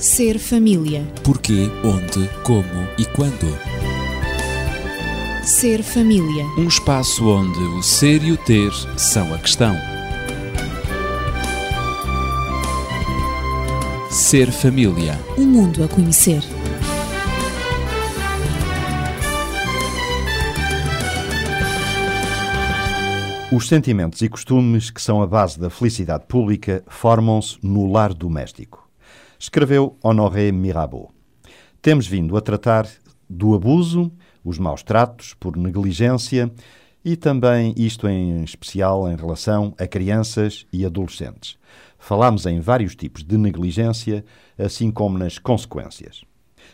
Ser família. Porquê, onde, como e quando. Ser família. Um espaço onde o ser e o ter são a questão. Ser família. Um mundo a conhecer. Os sentimentos e costumes que são a base da felicidade pública formam-se no lar doméstico. Escreveu Honoré Mirabeau. Temos vindo a tratar do abuso, os maus tratos por negligência e também isto em especial em relação a crianças e adolescentes. Falámos em vários tipos de negligência, assim como nas consequências.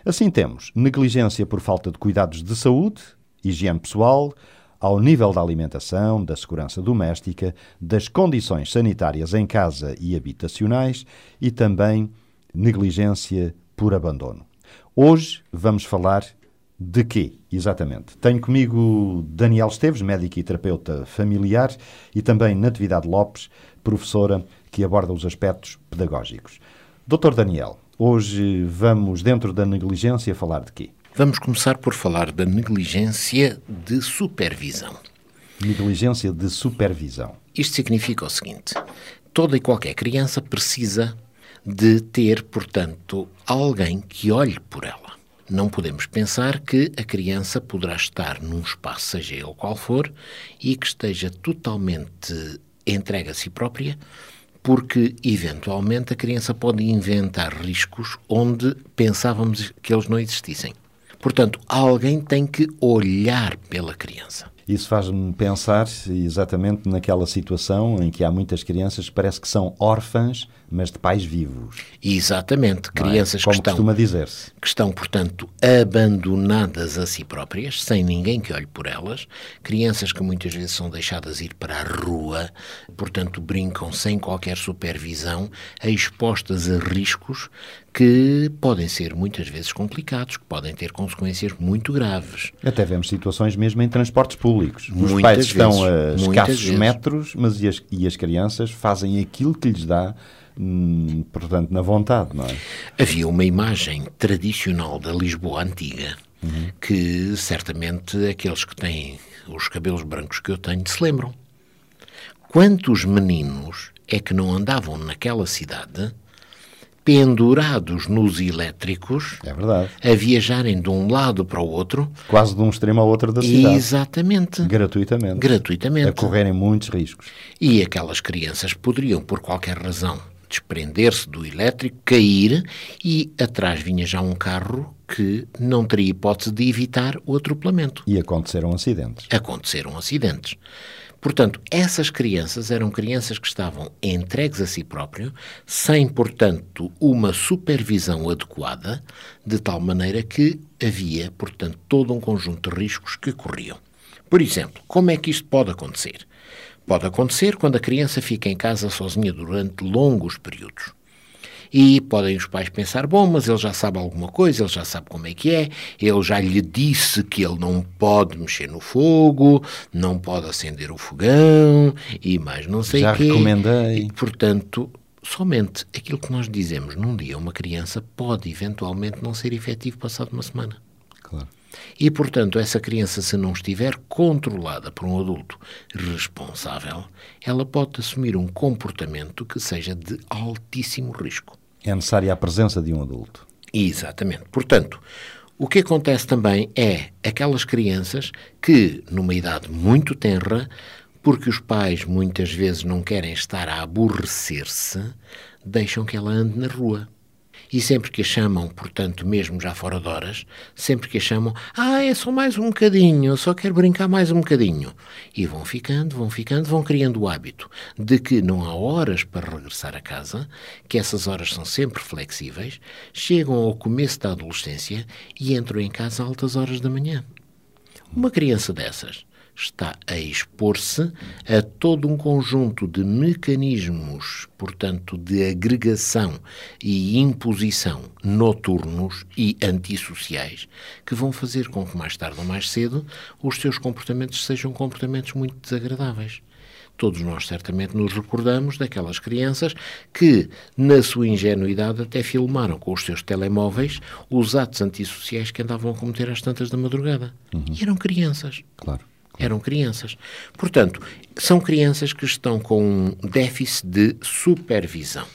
Assim temos negligência por falta de cuidados de saúde, higiene pessoal, ao nível da alimentação, da segurança doméstica, das condições sanitárias em casa e habitacionais e também negligência por abandono. Hoje vamos falar de quê, exatamente? Tenho comigo Daniel Esteves, médico e terapeuta familiar, e também Natividade Lopes, professora que aborda os aspectos pedagógicos. Doutor Daniel, hoje vamos, dentro da negligência, falar de quê? Vamos começar por falar da negligência de supervisão. Negligência de supervisão. Isto significa o seguinte: toda e qualquer criança precisa de ter, portanto, alguém que olhe por ela. Não podemos pensar que a criança poderá estar num espaço, seja ele qual for, e que esteja totalmente entregue a si própria, porque eventualmente a criança pode inventar riscos onde pensávamos que eles não existissem. Portanto, alguém tem que olhar pela criança. Isso faz-me pensar exatamente naquela situação em que há muitas crianças que parece que são órfãs, mas de pais vivos. Exatamente, crianças é? Como que estão, costuma dizer-se. que estão, portanto, abandonadas a si próprias, sem ninguém que olhe por elas, crianças que muitas vezes são deixadas ir para a rua, portanto, brincam sem qualquer supervisão, expostas a riscos que podem ser muitas vezes complicados, que podem ter consequências muito graves. Até vemos situações mesmo em transportes públicos. Os Muitas pais vezes, estão a escassos vezes. metros, mas e as, e as crianças fazem aquilo que lhes dá, hum, portanto, na vontade, não é? Havia uma imagem tradicional da Lisboa antiga que certamente aqueles que têm os cabelos brancos que eu tenho se lembram. Quantos meninos é que não andavam naquela cidade pendurados nos elétricos É verdade. a viajarem de um lado para o outro? Quase de um extremo ao outro da cidade. Exatamente. Gratuitamente. Gratuitamente. A correrem muitos riscos. E aquelas crianças poderiam, por qualquer razão, desprender-se do elétrico, cair e atrás vinha já um carro que não teria hipótese de evitar o atropelamento. E aconteceram acidentes. Aconteceram acidentes. Portanto, essas crianças eram crianças que estavam entregues a si próprio, sem, portanto, uma supervisão adequada, de tal maneira que havia, portanto, todo um conjunto de riscos que corriam. Por exemplo, como é que isto pode acontecer? Pode acontecer quando a criança fica em casa sozinha durante longos períodos. E podem os pais pensar: bom, mas ele já sabe alguma coisa, ele já sabe como é que é, ele já lhe disse que ele não pode mexer no fogo, não pode acender o fogão e mais não sei Já quê. recomendei. E, portanto, somente aquilo que nós dizemos num dia a uma criança pode eventualmente não ser efetivo passado uma semana. E, portanto, essa criança, se não estiver controlada por um adulto responsável, ela pode assumir um comportamento que seja de altíssimo risco. É necessária a presença de um adulto. Exatamente. Portanto, o que acontece também é aquelas crianças que, numa idade muito tenra, porque os pais muitas vezes não querem estar a aborrecer-se, deixam que ela ande na rua. E sempre que a chamam, portanto, mesmo já fora de horas, sempre que a chamam, ah, é só mais um bocadinho, eu só quero brincar mais um bocadinho. E vão ficando, vão ficando, vão criando o hábito de que não há horas para regressar a casa, que essas horas são sempre flexíveis, chegam ao começo da adolescência e entram em casa a altas horas da manhã. Uma criança dessas está a expor-se a todo um conjunto de mecanismos, portanto, de agregação e imposição noturnos e antissociais, que vão fazer com que mais tarde ou mais cedo os seus comportamentos sejam comportamentos muito desagradáveis. Todos nós certamente nos recordamos daquelas crianças que, na sua ingenuidade, até filmaram com os seus telemóveis os atos antissociais que andavam a cometer às tantas da madrugada. Uhum. E eram crianças. Claro. Eram crianças. Portanto, são crianças que estão com um déficit de supervisão.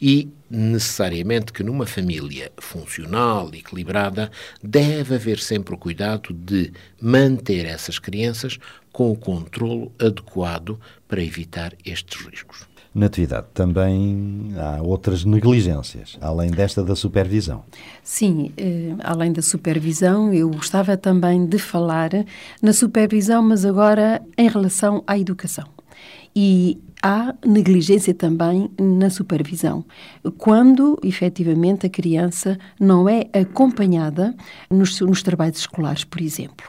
E necessariamente que numa família funcional, equilibrada, deve haver sempre o cuidado de manter essas crianças com o controlo adequado para evitar estes riscos. Natividade, também há outras negligências, além desta da supervisão. Sim, eh, além da supervisão, eu gostava também de falar na supervisão, mas agora em relação à educação. E há negligência também na supervisão, quando efetivamente a criança não é acompanhada nos, nos trabalhos escolares, por exemplo.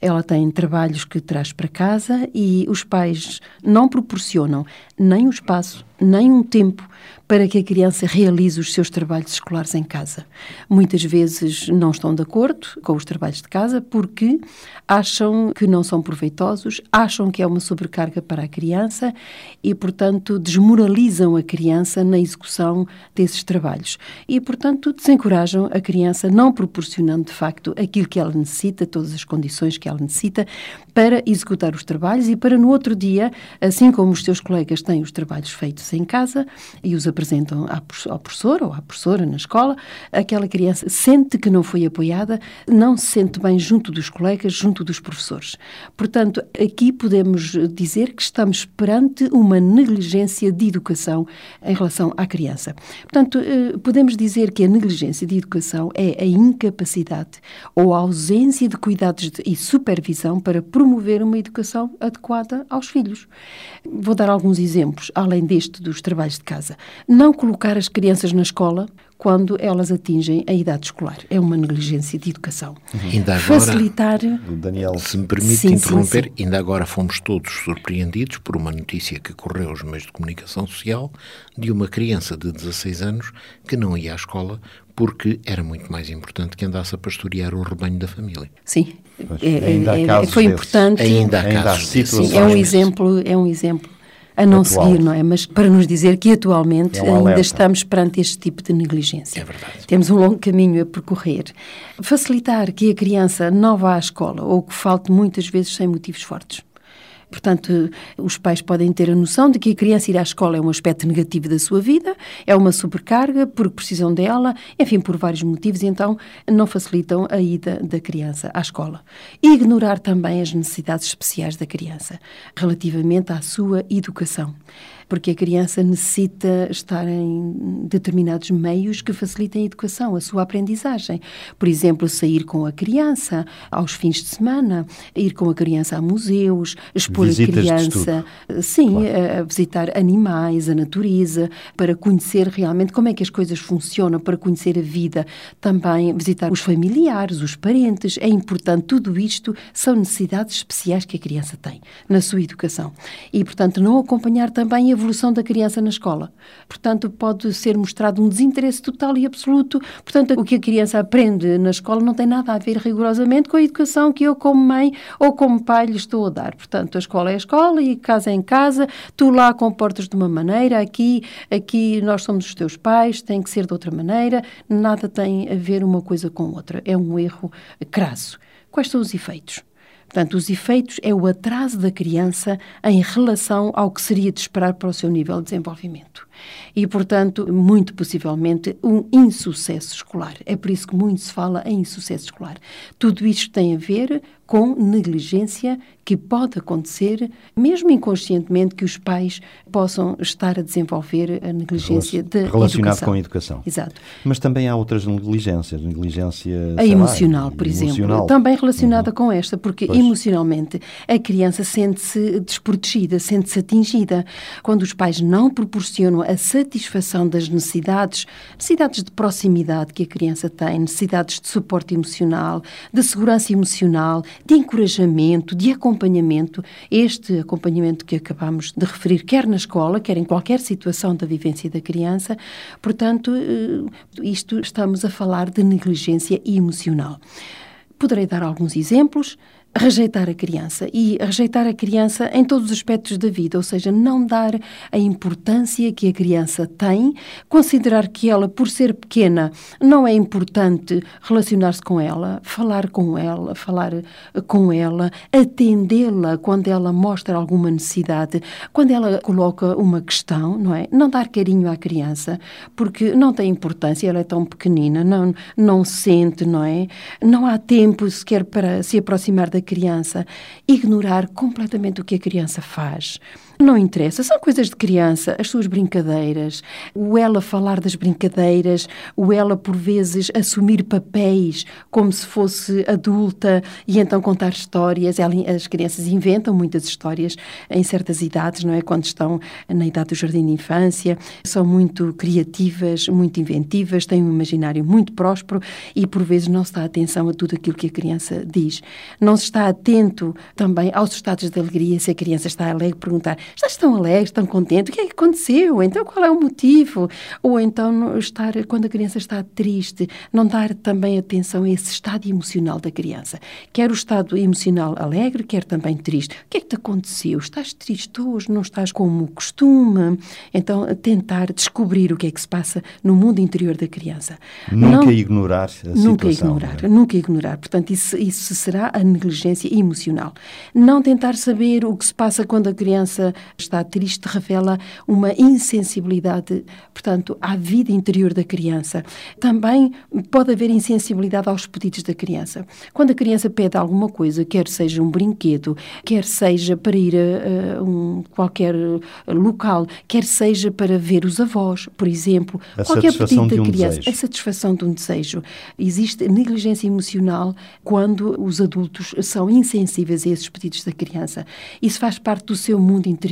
Ela tem trabalhos que traz para casa e os pais não proporcionam nem o espaço, nem um tempo para que a criança realize os seus trabalhos escolares em casa. Muitas vezes não estão de acordo com os trabalhos de casa porque acham que não são proveitosos, acham que é uma sobrecarga para a criança e, portanto, desmoralizam a criança na execução desses trabalhos. E, portanto, desencorajam a criança, não proporcionando de facto aquilo que ela necessita, todas as condições que ela necessita para executar os trabalhos e para no outro dia, assim como os seus colegas têm os trabalhos feitos em casa e os apresentam ao professor ou à professora na escola, aquela criança sente que não foi apoiada, não se sente bem junto dos colegas, junto dos professores. Portanto, aqui podemos dizer que estamos perante uma negligência de educação em relação à criança. Portanto, eh, podemos dizer que a negligência de educação é a incapacidade ou a ausência de cuidados e supervisão para promover uma educação adequada aos filhos. Vou dar alguns exemplos, além deste dos trabalhos de casa. Não colocar as crianças na escola quando elas atingem a idade escolar. É uma negligência de educação. Uhum. Ainda agora, Facilitar. Daniel, se me permite sim, interromper, sim, sim. ainda agora fomos todos surpreendidos por uma notícia que correu aos meios de comunicação social de uma criança de 16 anos que não ia à escola porque era muito mais importante que andasse a pastorear o rebanho da família. Sim, é, é, foi importante. Ainda há casos. Ainda sim, é um exemplo, é um exemplo a não Atual. seguir, não é? Mas para nos dizer que atualmente é um ainda estamos perante este tipo de negligência. É verdade. Temos um longo caminho a percorrer. Facilitar que a criança não vá à escola ou que falte muitas vezes sem motivos fortes. Portanto, os pais podem ter a noção de que a criança ir à escola é um aspecto negativo da sua vida, é uma sobrecarga porque precisam dela, enfim, por vários motivos, então não facilitam a ida da criança à escola. E ignorar também as necessidades especiais da criança relativamente à sua educação porque a criança necessita estar em determinados meios que facilitem a educação, a sua aprendizagem. Por exemplo, sair com a criança aos fins de semana, ir com a criança a museus, expor Visitas a criança, sim, claro. a visitar animais, a natureza, para conhecer realmente como é que as coisas funcionam, para conhecer a vida, também visitar os familiares, os parentes. É importante, tudo isto são necessidades especiais que a criança tem na sua educação. E, portanto, não acompanhar também a evolução da criança na escola. Portanto, pode ser mostrado um desinteresse total e absoluto. Portanto, o que a criança aprende na escola não tem nada a ver rigorosamente com a educação que eu, como mãe ou como pai, lhe estou a dar. Portanto, a escola é a escola e casa é em casa. Tu lá comportas de uma maneira, aqui, aqui nós somos os teus pais, tem que ser de outra maneira. Nada tem a ver uma coisa com outra. É um erro crasso. Quais são os efeitos? Portanto, os efeitos é o atraso da criança em relação ao que seria de esperar para o seu nível de desenvolvimento. E, portanto, muito possivelmente, um insucesso escolar. É por isso que muito se fala em insucesso escolar. Tudo isto tem a ver com negligência que pode acontecer, mesmo inconscientemente, que os pais possam estar a desenvolver a negligência de Relacionado educação. com a educação. Exato. Mas também há outras negligências, negligência... A emocional, lá, por emocional. exemplo, também relacionada uhum. com esta, porque pois. emocionalmente a criança sente-se desprotegida, sente-se atingida. Quando os pais não proporcionam a satisfação das necessidades, necessidades de proximidade que a criança tem, necessidades de suporte emocional, de segurança emocional, de encorajamento, de acompanhamento, este acompanhamento que acabamos de referir, quer na escola, quer em qualquer situação da vivência da criança, portanto, eh, isto estamos a falar de negligência emocional. Poderei dar alguns exemplos. Rejeitar a criança e rejeitar a criança em todos os aspectos da vida, ou seja, não dar a importância que a criança tem, considerar que ela, por ser pequena, não é importante relacionar-se com ela, falar com ela, falar com ela, atendê-la quando ela mostra alguma necessidade, quando ela coloca uma questão, não é? Não dar carinho à criança, porque não tem importância, ela é tão pequenina, não, não sente, não é? Não há tempo sequer para se aproximar da criança, ignorar completamente o que a criança faz. Não interessa, são coisas de criança, as suas brincadeiras, o ela falar das brincadeiras, o ela por vezes assumir papéis como se fosse adulta e então contar histórias. As crianças inventam muitas histórias em certas idades, não é? Quando estão na idade do jardim de infância, são muito criativas, muito inventivas, têm um imaginário muito próspero e por vezes não se dá atenção a tudo aquilo que a criança diz. Não se está atento também aos estados de alegria, se a criança está alegre, perguntar Estás tão alegre, tão contente? O que é que aconteceu? Então qual é o motivo? Ou então estar, quando a criança está triste, não dar também atenção a esse estado emocional da criança. Quer o estado emocional alegre, quer também triste. O que é que te aconteceu? Estás triste hoje? Não estás como costume? Então tentar descobrir o que é que se passa no mundo interior da criança. Nunca não, ignorar a situação. Nunca ignorar, é? nunca ignorar. Portanto, isso, isso será a negligência emocional. Não tentar saber o que se passa quando a criança está triste revela uma insensibilidade, portanto, à vida interior da criança. Também pode haver insensibilidade aos pedidos da criança. Quando a criança pede alguma coisa, quer seja um brinquedo, quer seja para ir a, a um, qualquer local, quer seja para ver os avós, por exemplo, a qualquer pedido de da um criança, desejo. a satisfação de um desejo. Existe negligência emocional quando os adultos são insensíveis a esses pedidos da criança. Isso faz parte do seu mundo interior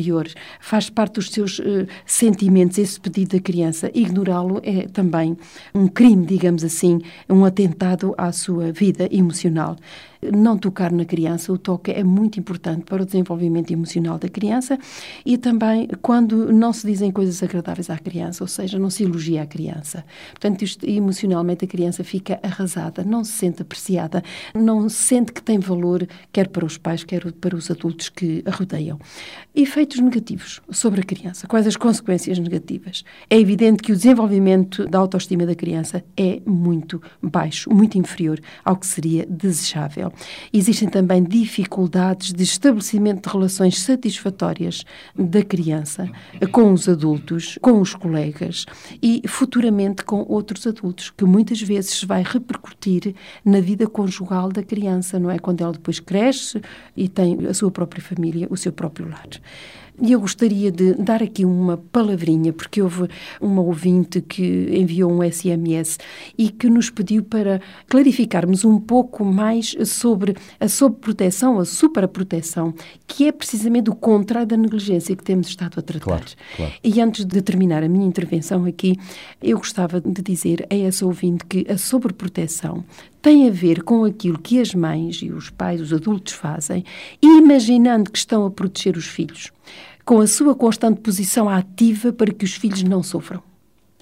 faz parte dos seus uh, sentimentos, esse pedido da criança. Ignorá-lo é também um crime, digamos assim, um atentado à sua vida emocional não tocar na criança. O toque é muito importante para o desenvolvimento emocional da criança e também quando não se dizem coisas agradáveis à criança, ou seja, não se elogia a criança. Portanto, isto, emocionalmente a criança fica arrasada, não se sente apreciada, não sente que tem valor, quer para os pais, quer para os adultos que a rodeiam. Efeitos negativos sobre a criança. Quais as consequências negativas? É evidente que o desenvolvimento da autoestima da criança é muito baixo, muito inferior ao que seria desejável. Existem também dificuldades de estabelecimento de relações satisfatórias da criança com os adultos, com os colegas e futuramente com outros adultos, que muitas vezes vai repercutir na vida conjugal da criança, não é? Quando ela depois cresce e tem a sua própria família, o seu próprio lar. E eu gostaria de dar aqui uma palavrinha, porque houve uma ouvinte que enviou um SMS e que nos pediu para clarificarmos um pouco mais sobre a sobreproteção, a superproteção, que é precisamente o contrário da negligência que temos estado a tratar. Claro, claro. E antes de terminar a minha intervenção aqui, eu gostava de dizer a essa ouvinte que a sobreproteção tem a ver com aquilo que as mães e os pais, os adultos fazem, imaginando que estão a proteger os filhos, com a sua constante posição ativa para que os filhos não sofram.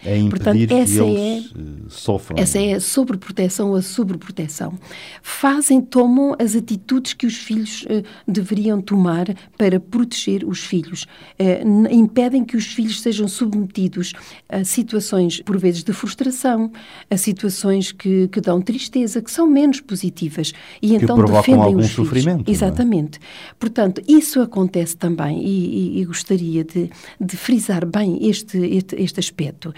É impedir Portanto, essa que eles é, eh, sofram. Essa é a sobreproteção, a sobreproteção. Fazem, tomam as atitudes que os filhos eh, deveriam tomar para proteger os filhos. Eh, impedem que os filhos sejam submetidos a situações, por vezes, de frustração, a situações que, que dão tristeza, que são menos positivas. E que então provocam defendem algum os filhos. sofrimento. é? Exatamente. Portanto, isso acontece também e, e- e gostaria de, de frisar bem este, este, este aspecto,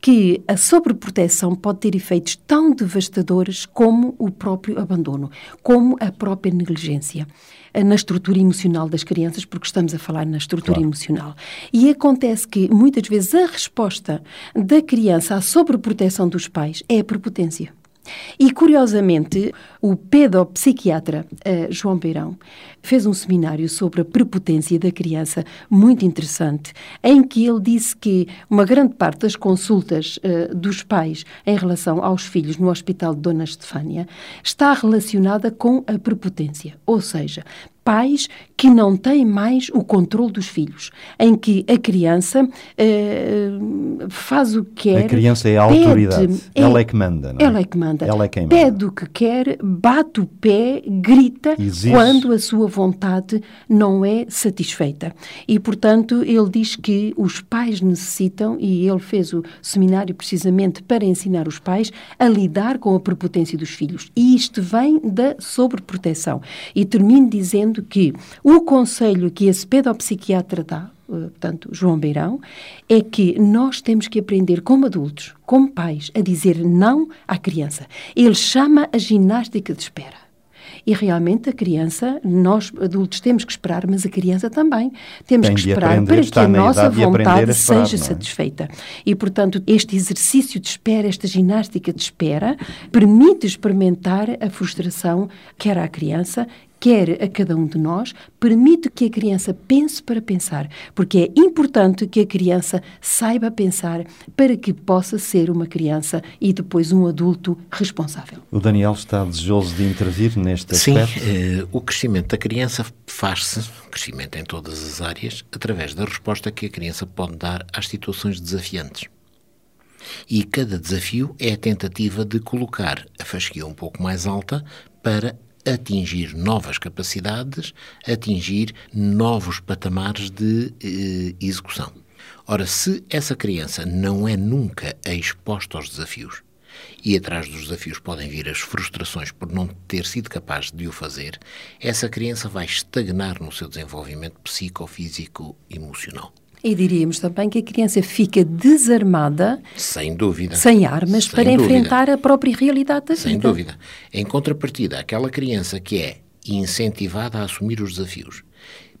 que a sobreproteção pode ter efeitos tão devastadores como o próprio abandono, como a própria negligência eh, na estrutura emocional das crianças, porque estamos a falar na estrutura Claro. emocional. E acontece que, muitas vezes, a resposta da criança à sobreproteção dos pais é a prepotência. E, curiosamente, o pedopsiquiatra eh, João Beirão fez um seminário sobre a prepotência da criança, muito interessante, em que ele disse que uma grande parte das consultas eh, dos pais em relação aos filhos no Hospital de Dona Estefânia está relacionada com a prepotência. Ou seja, pais que não têm mais o controle dos filhos, em que a criança eh, faz o que quer. A criança é a pede, autoridade. ela é que manda, não é? Ela é que manda. Ela é quem manda. Pede o que quer, bate o pé, grita Exige. quando a sua vontade não é satisfeita. E, portanto, ele diz que os pais necessitam, e ele fez o seminário precisamente para ensinar os pais a lidar com a prepotência dos filhos. E isto vem da sobreproteção. E termino dizendo que o conselho que esse pedopsiquiatra dá, eh, portanto, João Beirão, é que nós temos que aprender como adultos, como pais, a dizer não à criança. Ele chama a ginástica de espera. E realmente a criança, nós adultos temos que esperar, mas a criança também. Temos Tem que esperar aprender, para que a nossa idade de aprender a vontade esperar, seja é? satisfeita. E, portanto, este exercício de espera, esta ginástica de espera, permite experimentar a frustração, quer à criança, quer a cada um de nós, permite que a criança pense para pensar, porque é importante que a criança saiba pensar para que possa ser uma criança e depois um adulto responsável. O Daniel está desejoso de intervir neste Sim, aspecto? eh, o crescimento da criança faz-se, crescimento em todas as áreas, através da resposta que a criança pode dar às situações desafiantes. E cada desafio é a tentativa de colocar a fasquia um pouco mais alta para atingir novas capacidades, atingir novos patamares de eh, execução. Ora, se essa criança não é nunca exposta aos desafios, e atrás dos desafios podem vir as frustrações por não ter sido capaz de o fazer, essa criança vai estagnar no seu desenvolvimento psicofísico emocional. E diríamos também que a criança fica desarmada, Sem dúvida. sem armas, Sem para dúvida. enfrentar a própria realidade da Sem vida. dúvida. Em contrapartida, aquela criança que é incentivada a assumir os desafios,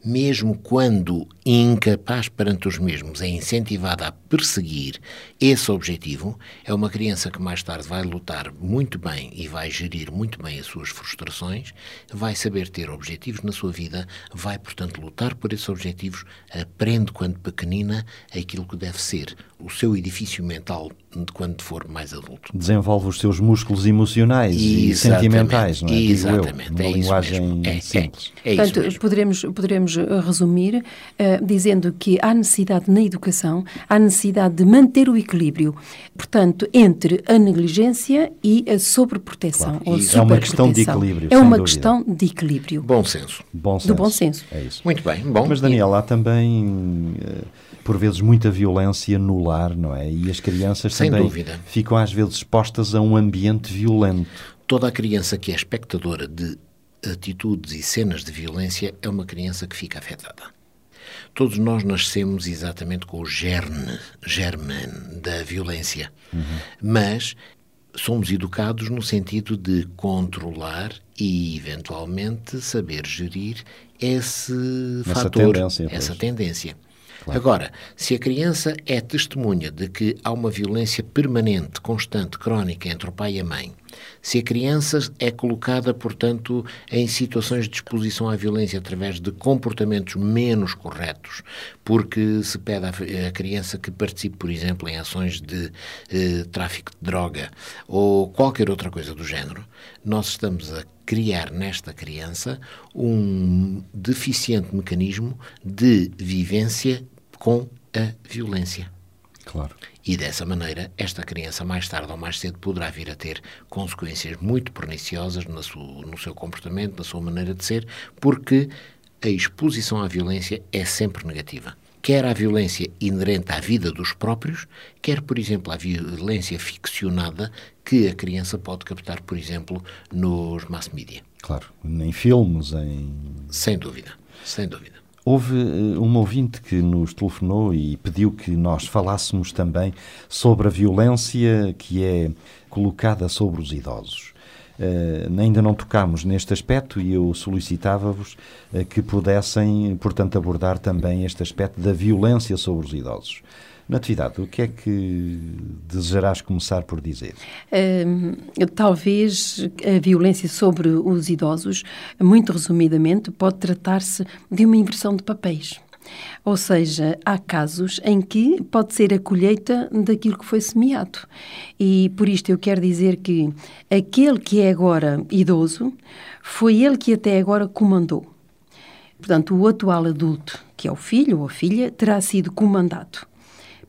mesmo quando incapaz perante os mesmos, é incentivada a perseguir esse objetivo, é uma criança que mais tarde vai lutar muito bem e vai gerir muito bem as suas frustrações, vai saber ter objetivos na sua vida, vai, portanto, lutar por esses objetivos, aprende quando pequenina aquilo que deve ser o seu edifício mental de quando for mais adulto. Desenvolve os seus músculos emocionais e Exatamente, sentimentais, não é? Digo eu, Exatamente, numa é isso linguagem. É, é, simples. é isso Portanto, mesmo. poderemos, poderemos eh, resumir eh, dizendo que há necessidade na educação, há necessidade de manter o equilíbrio, portanto, entre a negligência e a sobreproteção. Claro. ou Isso é uma questão de equilíbrio, É uma dúvida. questão de equilíbrio. Bom senso. Bom senso. Do bom senso. É isso. Muito bem, bom. Mas, Daniel, há também, eh, por vezes, muita violência no lar, não é? E as crianças Sem também dúvida. ficam, às vezes, expostas a um ambiente violento. Toda a criança que é espectadora de atitudes e cenas de violência é uma criança que fica afetada. Todos nós nascemos exatamente com o germe, germen da violência, mas somos educados no sentido de controlar e, eventualmente, saber gerir esse Essa fator, tendência, essa tendência. Agora, se a criança é testemunha de que há uma violência permanente, constante, crónica entre o pai e a mãe, se a criança é colocada, portanto, em situações de exposição à violência através de comportamentos menos corretos, porque se pede à criança que participe, por exemplo, em ações de eh, tráfico de droga ou qualquer outra coisa do género, nós estamos a criar nesta criança um deficiente mecanismo de vivência com a violência. Claro. E dessa maneira, esta criança, mais tarde ou mais cedo, poderá vir a ter consequências muito perniciosas na sua- no seu comportamento, na sua maneira de ser, porque a exposição à violência é sempre negativa. Quer à violência inerente à vida dos próprios, quer, por exemplo, à violência ficcionada que a criança pode captar, por exemplo, nos mass media. Claro. Em filmes, em Sem dúvida, sem dúvida. Houve eh, uma ouvinte que nos telefonou e pediu que nós falássemos também sobre a violência que é colocada sobre os idosos. Eh, ainda não tocámos neste aspecto e eu solicitava-vos eh, que pudessem, portanto, abordar também este aspecto da violência sobre os idosos. Natividade, o que é que desejarás começar por dizer? Hum, talvez a violência sobre os idosos, muito resumidamente, pode tratar-se de uma inversão de papéis. Ou seja, há casos em que pode ser a colheita daquilo que foi semeado. E por isto eu quero dizer que aquele que é agora idoso foi ele que até agora comandou. Portanto, o atual adulto, que é o filho ou a filha, terá sido comandado.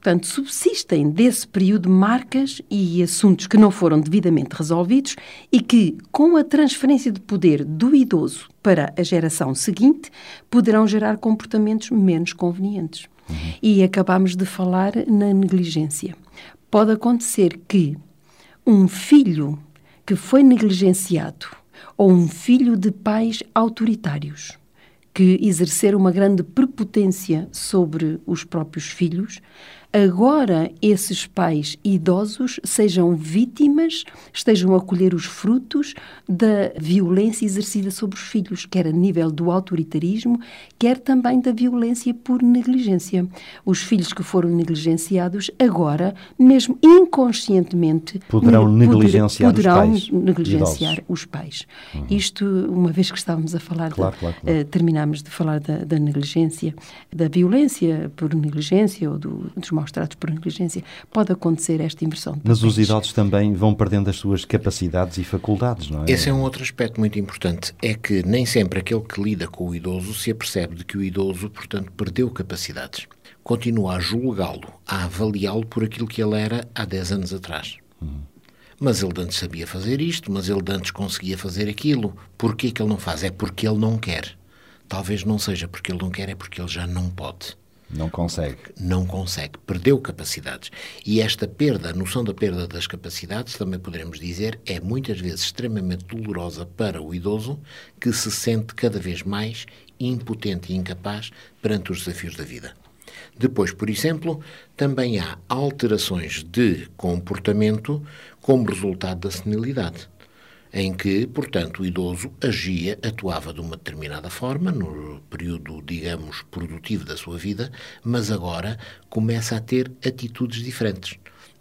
Portanto, subsistem desse período marcas e assuntos que não foram devidamente resolvidos e que, com a transferência de poder do idoso para a geração seguinte, poderão gerar comportamentos menos convenientes. Uhum. E acabamos de falar na negligência. Pode acontecer que um filho que foi negligenciado ou um filho de pais autoritários que exerceram uma grande prepotência sobre os próprios filhos, agora esses pais idosos sejam vítimas, estejam a colher os frutos da violência exercida sobre os filhos, quer a nível do autoritarismo, quer também da violência por negligência. Os filhos que foram negligenciados agora, mesmo inconscientemente, poderão negligenciar poderão os pais. negligenciar os pais. Uhum. Isto, uma vez que estávamos a falar, claro, de, claro, claro. Uh, terminámos de falar da, da, negligência, da violência por negligência ou do, dos maus tratos por negligência, pode acontecer esta inversão. Mas os idosos também vão perdendo as suas capacidades e faculdades, não é? Esse é um outro aspecto muito importante. É que nem sempre aquele que lida com o idoso se apercebe de que o idoso, portanto, perdeu capacidades. Continua a julgá-lo, a avaliá-lo por aquilo que ele era há 10 anos atrás. Hum. Mas ele antes sabia fazer isto, mas ele antes conseguia fazer aquilo. Porquê que ele não faz? É porque ele não quer. Talvez não seja porque ele não quer, é porque ele já não pode. Não consegue. Não consegue. Perdeu capacidades. E esta perda, a noção da perda das capacidades, também poderemos dizer, é muitas vezes extremamente dolorosa para o idoso que se sente cada vez mais impotente e incapaz perante os desafios da vida. Depois, por exemplo, também há alterações de comportamento como resultado da senilidade em que, portanto, o idoso agia, atuava de uma determinada forma no período, digamos, produtivo da sua vida, mas agora começa a ter atitudes diferentes.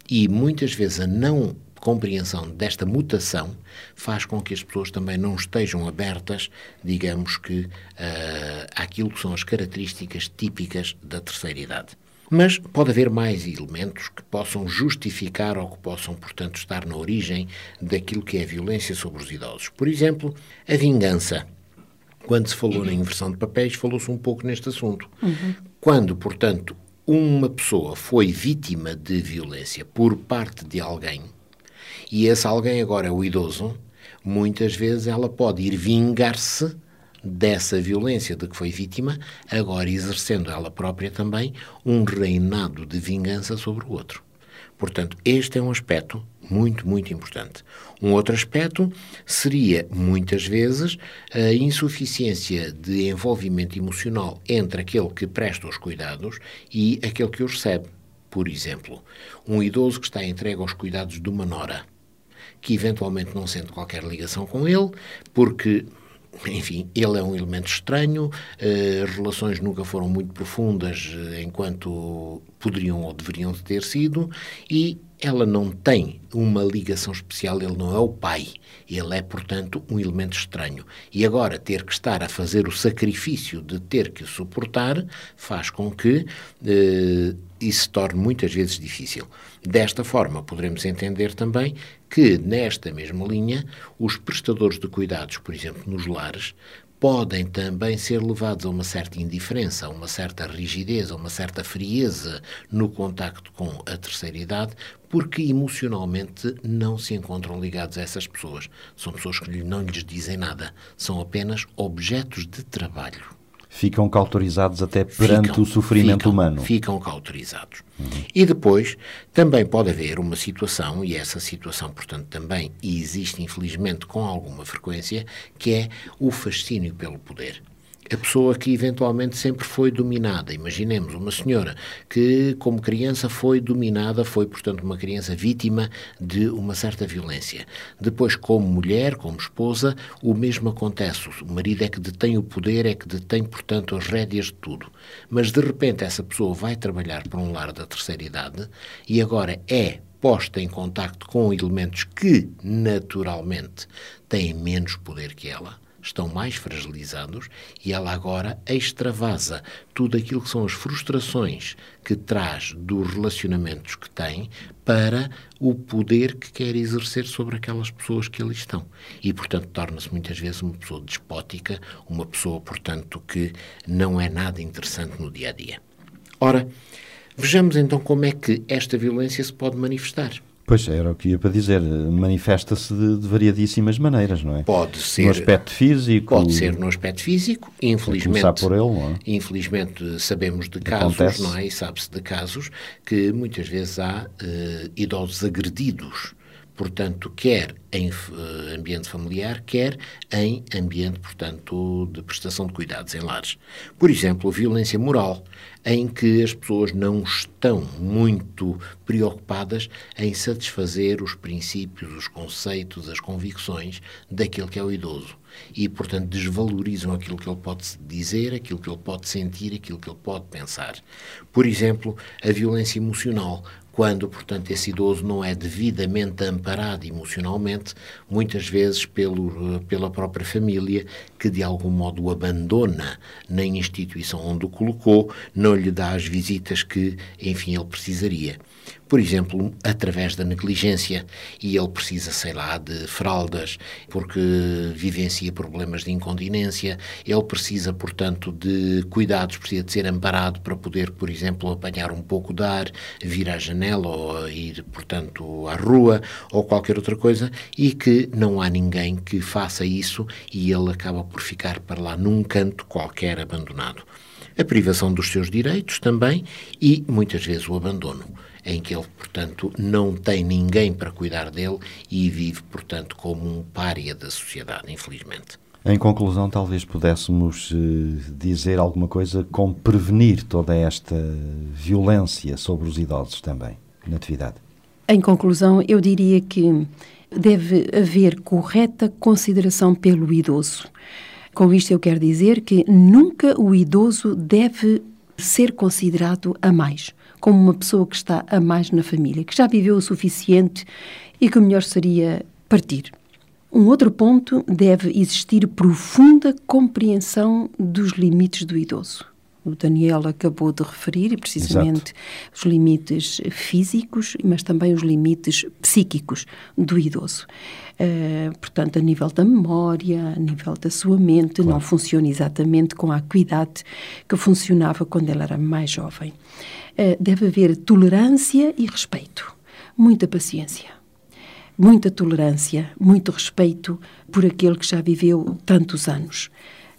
E muitas vezes a não compreensão desta mutação faz com que as pessoas também não estejam abertas, digamos que, uh, àquilo que são as características típicas da terceira idade. Mas pode haver mais elementos que possam justificar ou que possam, portanto, estar na origem daquilo que é a violência sobre os idosos. Por exemplo, a vingança. Quando se falou na inversão de papéis, falou-se um pouco neste assunto. Uhum. Quando, portanto, uma pessoa foi vítima de violência por parte de alguém, e esse alguém agora é o idoso, muitas vezes ela pode ir vingar-se dessa violência de que foi vítima, agora exercendo ela própria também um reinado de vingança sobre o outro. Portanto, este é um aspecto muito, muito importante. Um outro aspecto seria, muitas vezes, a insuficiência de envolvimento emocional entre aquele que presta os cuidados e aquele que os recebe. Por exemplo, um idoso que está entregue aos cuidados de uma nora, que eventualmente não sente qualquer ligação com ele, porque enfim, ele é um elemento estranho, eh, as relações nunca foram muito profundas eh, enquanto poderiam ou deveriam ter sido, e ela não tem uma ligação especial, ele não é o pai, ele é, portanto, um elemento estranho. E agora ter que estar a fazer o sacrifício de ter que suportar faz com que eh, isso se torne muitas vezes difícil. Desta forma, poderemos entender também que, nesta mesma linha, os prestadores de cuidados, por exemplo, nos lares, podem também ser levados a uma certa indiferença, a uma certa rigidez, a uma certa frieza no contacto com a terceira idade, porque emocionalmente não se encontram ligados a essas pessoas. São pessoas que não lhes dizem nada, são apenas objetos de trabalho ficam cauterizados até perante ficam, o sofrimento ficam, humano. Ficam cauterizados. Uhum. E depois também pode haver uma situação, e essa situação, portanto, também existe, infelizmente, com alguma frequência, que é o fascínio pelo poder a pessoa que eventualmente sempre foi dominada. Imaginemos uma senhora que, como criança, foi dominada, foi, portanto, uma criança vítima de uma certa violência. Depois, como mulher, como esposa, o mesmo acontece. O marido é que detém o poder, é que detém, portanto, as rédeas de tudo. Mas, de repente, essa pessoa vai trabalhar para um lar da terceira idade e agora é posta em contacto com elementos que, naturalmente, têm menos poder que ela estão mais fragilizados e ela agora extravasa tudo aquilo que são as frustrações que traz dos relacionamentos que tem para o poder que quer exercer sobre aquelas pessoas que ali estão. E, portanto, torna-se muitas vezes uma pessoa despótica, uma pessoa, portanto, que não é nada interessante no dia a dia. Ora, vejamos então como é que esta violência se pode manifestar. Pois, era o que ia para dizer. Manifesta-se de, de, variadíssimas maneiras, não é? Pode ser. No aspecto físico. Pode ser no aspecto físico. Infelizmente. por ele, não é? Infelizmente sabemos de casos, Acontece. não é? E sabe-se de casos que muitas vezes há uh, idosos agredidos portanto, quer em uh, ambiente familiar, quer em ambiente, portanto, de prestação de cuidados em lares. Por exemplo, violência moral, em que as pessoas não estão muito preocupadas em satisfazer os princípios, os conceitos, as convicções daquele que é o idoso. E, portanto, desvalorizam aquilo que ele pode dizer, aquilo que ele pode sentir, aquilo que ele pode pensar. Por exemplo, a violência emocional, quando, portanto, esse idoso não é devidamente amparado emocionalmente, muitas vezes pelo, pela própria família, que de algum modo o abandona na instituição onde o colocou, não lhe dá as visitas que, enfim, ele precisaria por exemplo, através da negligência, e ele precisa, sei lá, de fraldas, porque vivencia problemas de incontinência, ele precisa, portanto, de cuidados, precisa de ser amparado para poder, por exemplo, apanhar um pouco de ar, vir à janela ou ir, portanto, à rua ou qualquer outra coisa, e que não há ninguém que faça isso e ele acaba por ficar para lá num canto qualquer abandonado. A privação dos seus direitos também e, muitas vezes, o abandono em que ele, portanto, não tem ninguém para cuidar dele e vive, portanto, como um pária da sociedade, infelizmente. Em conclusão, talvez pudéssemos uh, dizer alguma coisa com prevenir toda esta violência sobre os idosos também, na atividade. Em conclusão, eu diria que deve haver correta consideração pelo idoso. Com isto eu quero dizer que nunca o idoso deve ser considerado a mais como uma pessoa que está a mais na família, que já viveu o suficiente e que o melhor seria partir. Um outro ponto deve existir profunda compreensão dos limites do idoso. O Daniel acabou de referir, precisamente, Exato. os limites físicos, mas também os limites psíquicos do idoso. Uh, portanto, a nível da memória, a nível da sua mente, claro. não funciona exatamente com a acuidade que funcionava quando ele era mais jovem. Eh, deve haver tolerância e respeito. Muita paciência. Muita tolerância, muito respeito por aquele que já viveu tantos anos.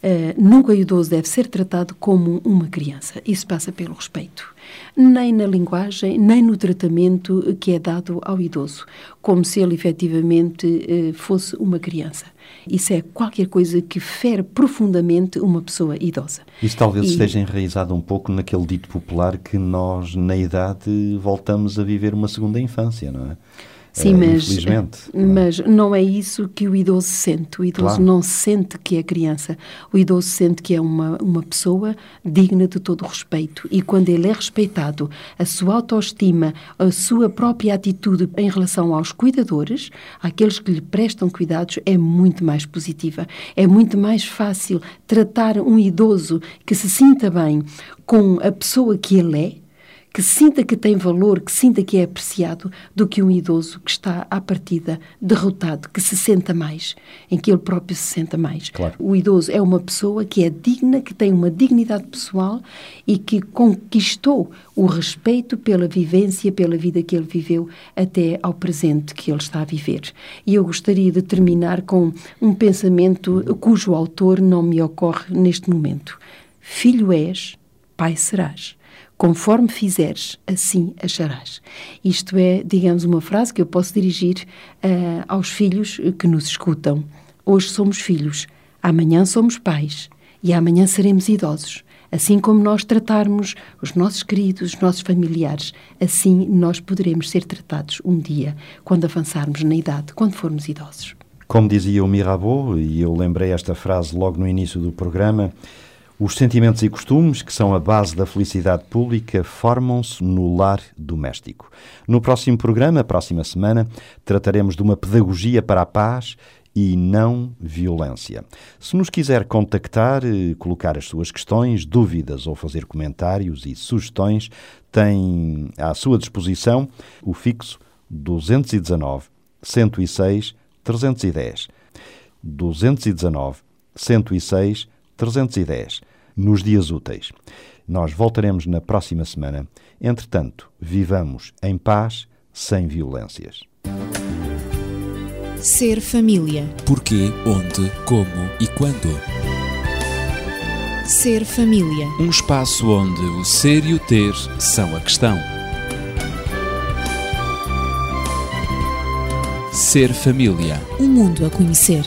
Uh, nunca o idoso deve ser tratado como uma criança. Isso passa pelo respeito. Nem na linguagem, nem no tratamento que é dado ao idoso, como se ele efetivamente uh, fosse uma criança. Isso é qualquer coisa que fere profundamente uma pessoa idosa. Isso talvez e... esteja enraizado um pouco naquele dito popular que nós, na idade, voltamos a viver uma segunda infância, não é? Sim, é, mas, infelizmente, mas não é isso que o idoso sente. O idoso claro. não sente que é criança. O idoso sente que é uma, uma pessoa digna de todo o respeito. E quando ele é respeitado, a sua autoestima, a sua própria atitude em relação aos cuidadores, àqueles que lhe prestam cuidados, é muito mais positiva. É muito mais fácil tratar um idoso que se sinta bem com a pessoa que ele é que sinta que tem valor, que sinta que é apreciado, do que um idoso que está à partida derrotado, que se senta mais, em que ele próprio se senta mais. Claro. O idoso é uma pessoa que é digna, que tem uma dignidade pessoal e que conquistou o respeito pela vivência, pela vida que ele viveu até ao presente que ele está a viver. E eu gostaria de terminar com um pensamento cujo autor não me ocorre neste momento. Filho és, pai serás. Conforme fizeres, assim acharás. Isto é, digamos, uma frase que eu posso dirigir uh, aos filhos que nos escutam. Hoje somos filhos, amanhã somos pais e amanhã seremos idosos. Assim como nós tratarmos os nossos queridos, os nossos familiares, assim nós poderemos ser tratados um dia, quando avançarmos na idade, quando formos idosos. Como dizia o Mirabeau, e eu lembrei esta frase logo no início do programa, os sentimentos e costumes, que são a base da felicidade pública, formam-se no lar doméstico. No próximo programa, próxima semana, trataremos de uma pedagogia para a paz e não violência. Se nos quiser contactar, eh, colocar as suas questões, dúvidas ou fazer comentários e sugestões, tem à sua disposição o fixo 219 106 310. 219 106 310 nos dias úteis. Nós voltaremos na próxima semana. Entretanto, vivamos em paz, sem violências. Ser família. Porquê, onde, como e quando. Ser família. Um espaço onde o ser e o ter são a questão. Ser família. Um mundo a conhecer.